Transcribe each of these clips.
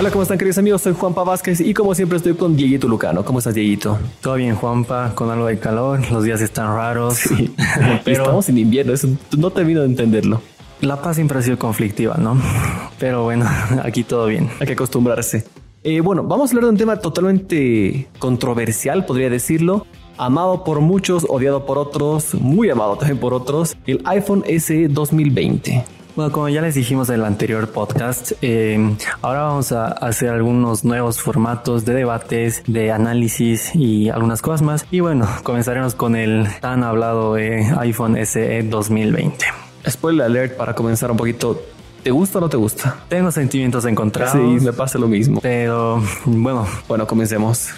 Hola, ¿cómo están queridos amigos? Soy Juanpa Vázquez y como siempre estoy con Dieguito Lucano. ¿Cómo estás, Dieguito? Todo bien, Juanpa, con algo de calor, los días están raros. Sí, pero estamos en invierno, eso no termino de entenderlo. La paz siempre ha sido conflictiva, ¿no? Pero bueno, aquí todo bien. Hay que acostumbrarse. Eh, bueno, vamos a hablar de un tema totalmente controversial, podría decirlo. Amado por muchos, odiado por otros, muy amado también por otros, el iPhone SE 2020. Bueno, como ya les dijimos en el anterior podcast, eh, ahora vamos a hacer algunos nuevos formatos de debates, de análisis y algunas cosas más. Y bueno, comenzaremos con el tan hablado iPhone SE 2020. Spoiler alert para comenzar un poquito. ¿Te gusta o no te gusta? Tengo sentimientos encontrados. Sí, me pasa lo mismo. Pero bueno. Bueno, comencemos.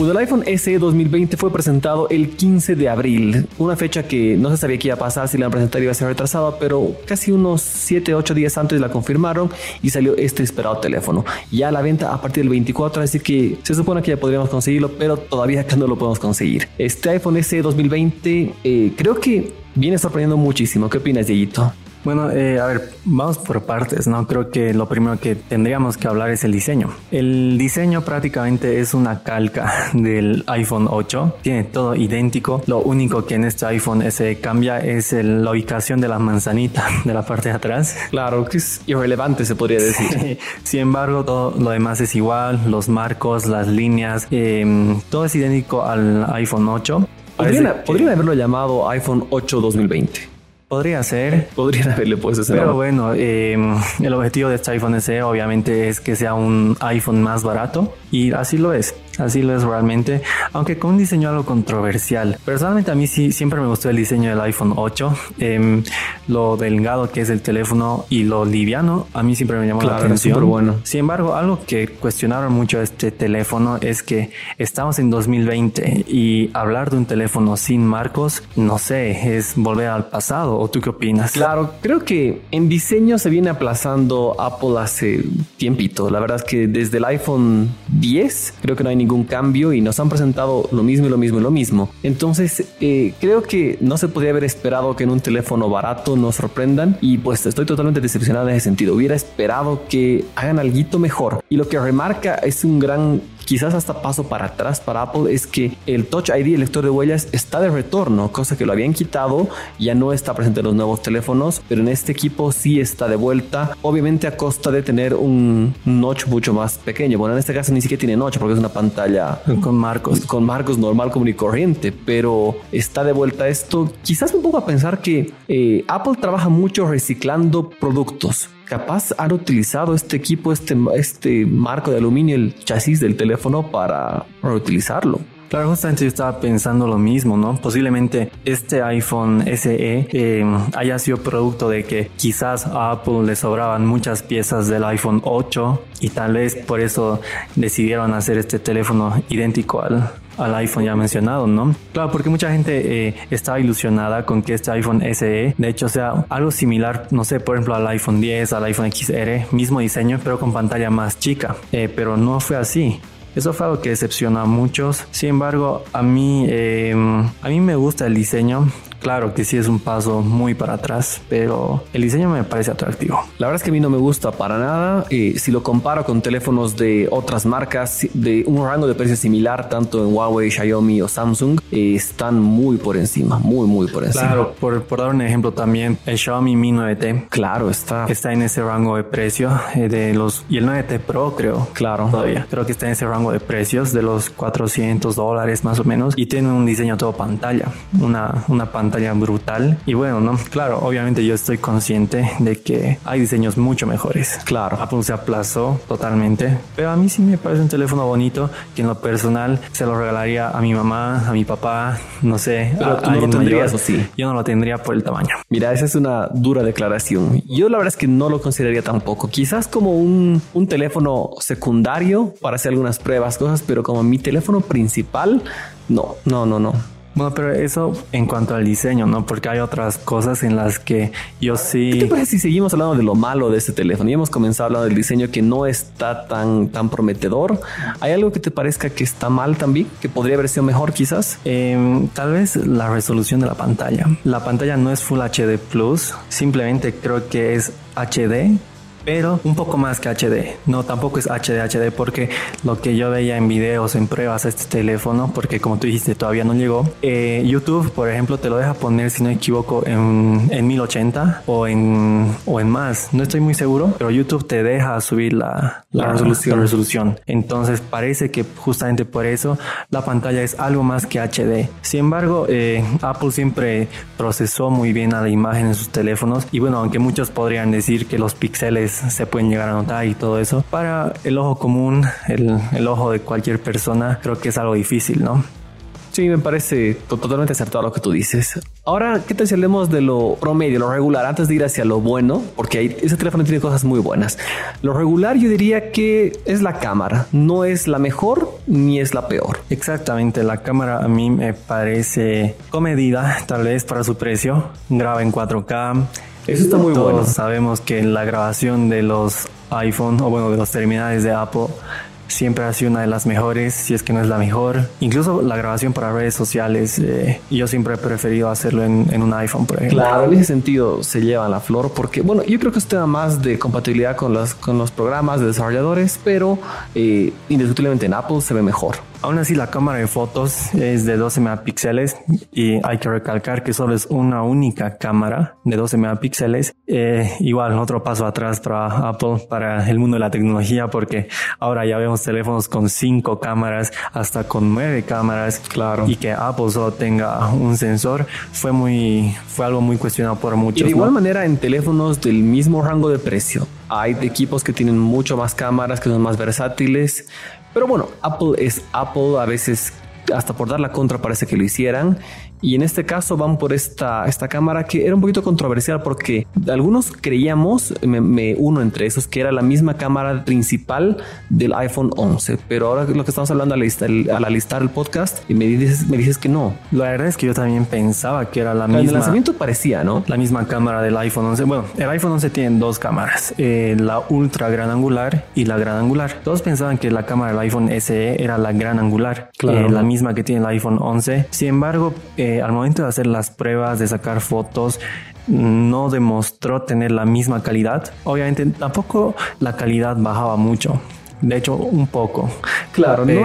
Pues el iPhone SE 2020 fue presentado el 15 de abril, una fecha que no se sabía qué iba a pasar, si la iban a presentar iba a ser retrasada, pero casi unos 7, 8 días antes la confirmaron y salió este esperado teléfono. Ya a la venta a partir del 24, así que se supone que ya podríamos conseguirlo, pero todavía acá no lo podemos conseguir. Este iPhone SE 2020 eh, creo que viene sorprendiendo muchísimo. ¿Qué opinas, Dieguito? Bueno, eh, a ver, vamos por partes, ¿no? Creo que lo primero que tendríamos que hablar es el diseño. El diseño prácticamente es una calca del iPhone 8, tiene todo idéntico. Lo único que en este iPhone se cambia es la ubicación de la manzanita de la parte de atrás. Claro, que es irrelevante se podría decir. Sin embargo, todo lo demás es igual, los marcos, las líneas, em, todo es idéntico al iPhone 8. Podrían, podrían haberlo llamado iPhone 8 2020. Podría ser. Podrían haberle puesto ese Pero bueno, em, el objetivo de este iPhone SE obviamente es que sea un iPhone más barato y así lo es. Así lo es realmente, aunque con un diseño algo controversial. Personalmente a mí sí siempre me gustó el diseño del iPhone 8, em, lo delgado que es el teléfono y lo liviano, a mí siempre me llamó la atención. bueno. Sin embargo, algo que cuestionaron mucho este teléfono es que estamos en 2020 y hablar de un teléfono sin marcos, no sé, es volver al pasado. ¿O tú qué opinas? Claro, creo que en diseño se viene aplazando Apple hace tiempito. La verdad es que desde el iPhone 10 creo que no hay ningún cambio y nos han presentado lo mismo y lo mismo y lo mismo. Entonces, eh, creo que no se podría haber esperado que en un teléfono barato nos sorprendan y pues estoy totalmente decepcionado en ese sentido. Hubiera esperado que hagan algo mejor. Y lo que remarca es un gran quizás hasta paso para atrás para Apple es que el Touch ID, el lector de huellas, está de retorno, cosa que lo habían quitado, ya no está presente en los nuevos teléfonos, pero en este equipo sí está de vuelta, obviamente a costa de tener un notch mucho más pequeño. Bueno, en este caso ni siquiera tiene notch porque es una pantalla con marcos, con marcos normal, común y corriente, pero está de vuelta esto. Quizás un poco a pensar que eh, Apple trabaja mucho reciclando productos capaz han utilizado este equipo, este, este marco de aluminio, el chasis del teléfono para reutilizarlo. Claro, justamente yo estaba pensando lo mismo, ¿no? Posiblemente este iPhone SE eh, haya sido producto de que quizás a Apple le sobraban muchas piezas del iPhone 8 y tal vez por eso decidieron hacer este teléfono idéntico al, al iPhone ya mencionado, ¿no? Claro, porque mucha gente eh, estaba ilusionada con que este iPhone SE, de hecho, sea algo similar, no sé, por ejemplo, al iPhone 10, al iPhone XR, mismo diseño, pero con pantalla más chica. Eh, pero no fue así. Eso fue algo que decepciona a muchos. Sin embargo, a mí, eh, a mí me gusta el diseño. Claro que sí es un paso muy para atrás, pero el diseño me parece atractivo. La verdad es que a mí no me gusta para nada. Eh, si lo comparo con teléfonos de otras marcas de un rango de precio similar, tanto en Huawei, Xiaomi o Samsung, eh, están muy por encima, muy, muy por encima. Claro, por, por, dar un ejemplo también, el Xiaomi Mi 9T. Claro, está. Está en ese rango de precio eh, de los. Y el 9T Pro, creo. Claro. Todavía. Creo que está en ese rango de precios de los 400 dólares más o menos. Y tiene un diseño todo pantalla. Una, una pantalla pantalla brutal. Y bueno, no, claro, obviamente yo estoy consciente de que hay diseños mucho mejores. Claro, Apple se aplazó totalmente, pero a mí sí me parece un teléfono bonito que en lo personal se lo regalaría a mi mamá, a mi papá, no sé. Pero tú no lo tendrías o sí. Yo no lo tendría por el tamaño. Mira, esa es una dura declaración. Yo la verdad es que no lo consideraría tampoco. Quizás como un, un teléfono secundario para hacer algunas pruebas, cosas, pero como mi teléfono principal, no, no, no, no. Bueno, pero eso en cuanto al diseño, ¿no? Porque hay otras cosas en las que yo sí... ¿Qué te parece si seguimos hablando de lo malo de este teléfono? Y hemos comenzado hablando del diseño que no está tan, tan prometedor. ¿Hay algo que te parezca que está mal también? ¿Que podría haber sido mejor quizás? Em, tal vez la resolución de la pantalla. La pantalla no es Full HD Plus, simplemente creo que es HD pero un poco más que HD. No, tampoco es HD HD porque lo que yo veía en videos, en pruebas este teléfono, porque como tú dijiste todavía no llegó, eh, YouTube, por ejemplo, te lo deja poner, si no me equivoco, en, en 1080 o en, o en más. No estoy muy seguro, pero YouTube te deja subir la, la, resolución. resolución. Entonces parece que justamente por eso la pantalla es algo más que HD. Sin embargo, eh, Apple siempre procesó muy bien a la imagen en sus teléfonos y bueno, aunque muchos podrían decir que los píxeles se pueden llegar a notar y todo eso, para el ojo común, el, el ojo de cualquier persona, creo que es algo difícil, ¿no? Sí, me parece totalmente acertado lo que tú dices. Ahora, ¿qué tal si hablemos de lo promedio, lo regular, antes de ir hacia lo bueno? Porque ese teléfono tiene cosas muy buenas. Lo regular yo diría que es la cámara. No es la mejor ni es la peor. Exactamente, la cámara a mí me parece comedida, tal vez para su precio. Graba en 4K. Eso está muy Todos bueno. Sabemos que la grabación de los iPhone o bueno, de los terminales de Apple siempre ha sido una de las mejores, si es que no es la mejor. Incluso la grabación para redes sociales, eh, yo siempre he preferido hacerlo en, en, un iPhone, por ejemplo. Claro, en ese sentido se lleva la flor porque, bueno, yo creo que es tema más de compatibilidad con los, con los programas de desarrolladores, pero eh, indiscutiblemente en Apple se ve mejor. Aún así, la cámara de fotos es de 12 megapíxeles y hay que recalcar que solo es una única cámara de 12 megapíxeles. Eh, igual, otro paso atrás para Apple, para el mundo de la tecnología, porque ahora ya vemos teléfonos con cinco cámaras, hasta con nueve cámaras. Claro. Y que Apple solo tenga un sensor fue muy, fue algo muy cuestionado por muchos. Y de igual ¿no? manera, en teléfonos del mismo rango de precio, hay equipos que tienen mucho más cámaras, que son más versátiles. Pero bueno, Apple es Apple, a veces hasta por dar la contra parece que lo hicieran. Y en este caso van por esta, esta cámara que era un poquito controversial porque algunos creíamos, me, me, uno entre esos, que era la misma cámara principal del iPhone 11. Pero ahora lo que estamos hablando al, listar, al alistar el podcast y me dices, me dices que no. La verdad es que yo también pensaba que era la en misma. el lanzamiento parecía, ¿no? La misma cámara del iPhone 11. Bueno, el iPhone 11 tiene dos cámaras, eh, la ultra gran angular y la gran angular. Todos pensaban que la cámara del iPhone SE era la gran angular, claro. eh, la misma que tiene el iPhone 11. Sin embargo, eh, al momento de hacer las pruebas, de sacar fotos, no demostró tener la misma calidad. Obviamente tampoco la calidad bajaba mucho. De hecho, un poco. Claro, pero...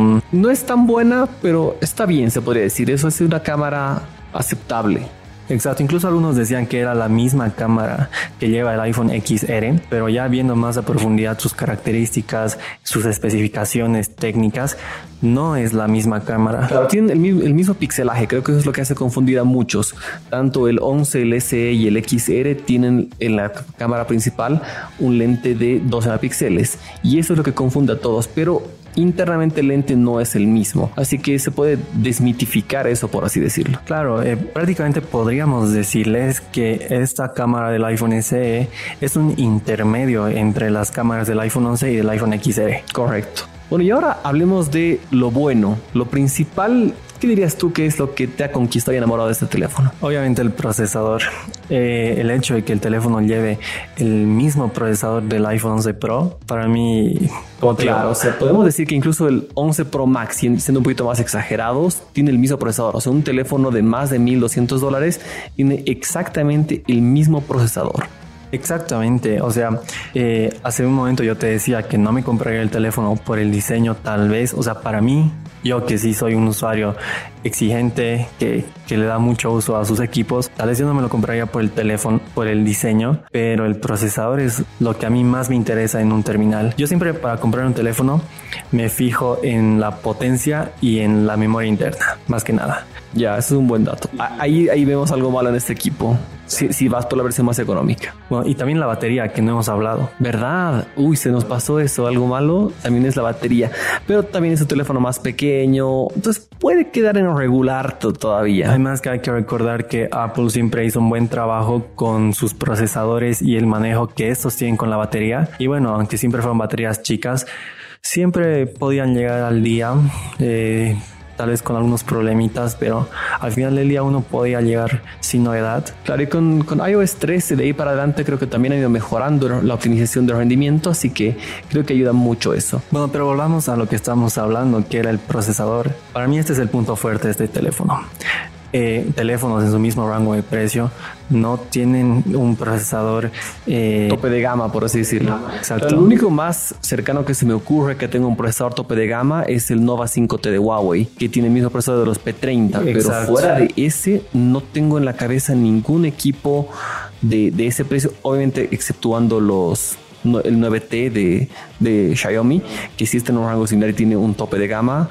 no, es, no es tan buena, pero está bien, se podría decir. Eso es una cámara aceptable. Exacto, incluso algunos decían que era la misma cámara que lleva el iPhone XR, pero ya viendo más a profundidad sus características, sus especificaciones técnicas, no es la misma cámara. Claro, tienen el, el, mismo pixelaje, creo que eso es lo que hace confundir a muchos. Tanto el 11, el SE y el XR tienen en la cámara principal un lente de 12 megapíxeles y eso es lo que confunde a todos, pero internamente el lente no es el mismo. Así que se puede desmitificar eso, por así decirlo. Claro, eh, prácticamente podríamos decirles que esta cámara del iPhone SE es un intermedio entre las cámaras del iPhone 11 y del iPhone XR. Correcto. Bueno, y ahora hablemos de lo bueno. Lo principal ¿Qué dirías tú que es lo que te ha conquistado y enamorado de este teléfono? Obviamente el procesador. Eh, el hecho de que el teléfono lleve el mismo procesador del iPhone 11 Pro, para mí... Como claro, o sea, podemos decir que incluso el 11 Pro Max, siendo un poquito más exagerados, tiene el mismo procesador. O sea, un teléfono de más de 1200 dólares tiene exactamente el mismo procesador. Exactamente, o sea, eh, hace un momento yo te decía que no me compraría el teléfono por el diseño tal vez, o sea, para mí, yo que sí soy un usuario exigente, que, que, le da mucho uso a sus equipos, tal vez yo no me lo compraría por el teléfono, por el diseño, pero el procesador es lo que a mí más me interesa en un terminal. Yo siempre para comprar un teléfono me fijo en la potencia y en la memoria interna, más que nada. Ya, eso es un buen dato. Ahí, ahí vemos algo malo en este equipo. Si, si, vas por la versión más económica. Bueno, y también la batería que no hemos hablado. ¿Verdad? Uy, se nos pasó eso. Algo malo también es la batería. Pero también es un teléfono más pequeño. Entonces puede quedar en regular todavía. Además que hay que recordar que Apple siempre hizo un buen trabajo con sus procesadores y el manejo que estos tienen con la batería. Y bueno, aunque siempre fueron baterías chicas, siempre podían llegar al día. Eh, tal vez con algunos problemitas, pero al final del día uno podía llegar sin novedad. Claro, y con, con, iOS 13 de ahí para adelante creo que también ha ido mejorando la optimización de rendimiento, así que creo que ayuda mucho eso. Bueno, pero volvamos a lo que estamos hablando, que era el procesador. Para mí este es el punto fuerte de este teléfono. Eh, teléfonos en su mismo rango de precio no tienen un procesador eh, tope de gama, por así decirlo. Exacto. El único más cercano que se me ocurre que tenga un procesador tope de gama es el Nova 5T de Huawei, que tiene el mismo procesador de los P30. Pero fuera de ese, no tengo en la cabeza ningún equipo de, de ese precio, obviamente exceptuando los el 9T de, de Xiaomi, que sí está en un rango similar y tiene un tope de gama.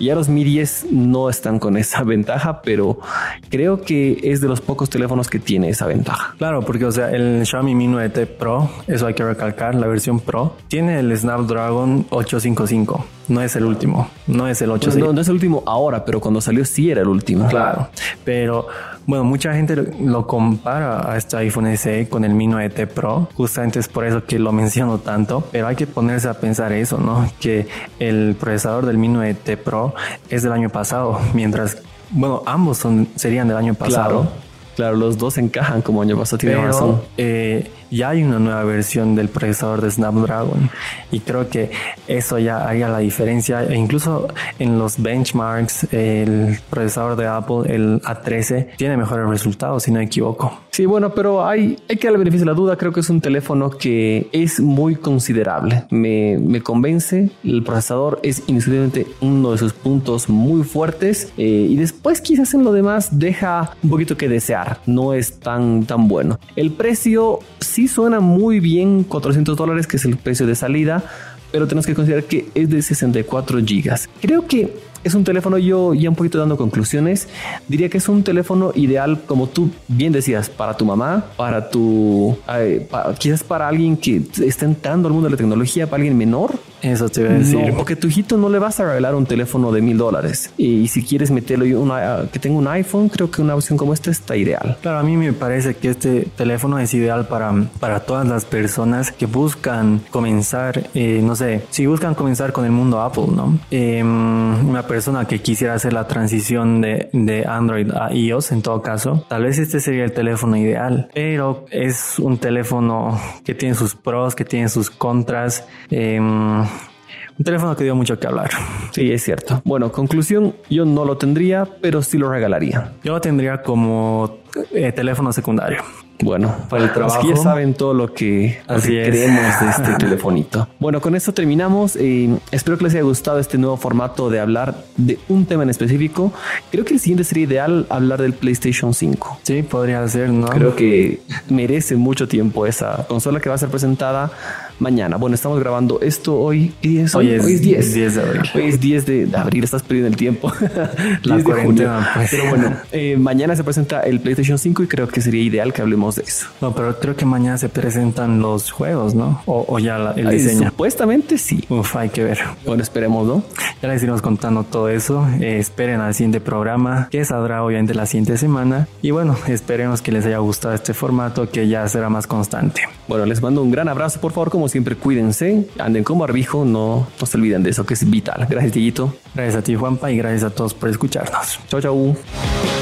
Ya los Mi 10 no están con esa ventaja, pero creo que es de los pocos teléfonos que tiene esa ventaja. Claro, porque o sea, el Xiaomi Mi 9T Pro, eso hay que recalcar, la versión Pro, tiene el Snapdragon 855. No es el último, no es el 855. No, no es el último ahora, pero cuando salió sí era el último. Claro, pero bueno, mucha gente lo compara a este iPhone SE con el Mi 9T Pro. Justamente es por eso que lo menciono tanto. Pero hay que ponerse a pensar eso, ¿no? Que el procesador del Mi 9T Pro es del año pasado, mientras bueno, ambos son, serían del año pasado. Claro, los dos encajan como año pasado, tiene razón. Eh, ya hay una nueva versión del procesador de Snapdragon y creo que eso ya haría la diferencia. E incluso en los benchmarks, el procesador de Apple, el A13, tiene mejores resultados, si no me equivoco. Sí, bueno, pero hay, hay que darle beneficio a la duda. Creo que es un teléfono que es muy considerable. Me, me convence. El procesador es indiscutiblemente uno de sus puntos muy fuertes. Eh, y después, quizás en lo demás, deja un poquito que desear. No es tan, tan bueno. El precio sí suena muy bien. 400 dólares, que es el precio de salida. Pero tenemos que considerar que es de 64 gigas. Creo que es un teléfono, yo ya un poquito dando conclusiones, diría que es un teléfono ideal, como tú bien decías, para tu mamá, para tu, quizás para alguien que está entrando al mundo de la tecnología, para alguien menor, eso te voy a decir. porque tu hijito no le vas a regalar un teléfono de mil dólares. Y, si quieres meterlo una, que tenga un iPhone, creo que una opción como esta está ideal. Claro, a mí me parece que este teléfono es ideal para, para todas las personas que buscan comenzar, eh, no sé, si buscan comenzar con el mundo Apple, ¿no? Em, una persona que quisiera hacer la transición de, de Android a iOS, en todo caso, tal vez este sería el teléfono ideal. Pero es un teléfono que tiene sus pros, que tiene sus contras. Eh, un teléfono que dio mucho que hablar. Sí, es cierto. Bueno, conclusión, yo no lo tendría, pero sí lo regalaría. Yo lo tendría como eh, teléfono secundario. Bueno, para el trabajo. ya saben todo lo que, creemos de este telefonito. Bueno, con esto terminamos. y espero que les haya gustado este nuevo formato de hablar de un tema en específico. Creo que el siguiente sería ideal hablar del PlayStation 5. Sí, podría ser, ¿no? Creo que merece mucho tiempo esa consola que va a ser presentada mañana. Bueno, estamos grabando esto hoy. ¿Qué es hoy? Hoy es, 10. de abril. Hoy es 10 de, abril, estás perdiendo el tiempo. La cuarentena, pues. Pero bueno, eh, mañana se presenta el PlayStation 5 y creo que sería ideal que hablemos de eso. No, pero creo que mañana se presentan los juegos, ¿no? O, ya el diseño. Supuestamente sí. Uf, hay que ver. Bueno, esperemos, ¿no? Ya les iremos contando todo eso. Eh, esperen al siguiente programa que saldrá obviamente la siguiente semana. Y bueno, esperemos que les haya gustado este formato que ya será más constante. Bueno, les mando un gran abrazo, por favor, como siempre, cuídense, anden con barbijo, no, no se olviden de eso que es vital. Gracias, Tillito. Gracias a ti, Juanpa, y gracias a todos por escucharnos. Chao, chao.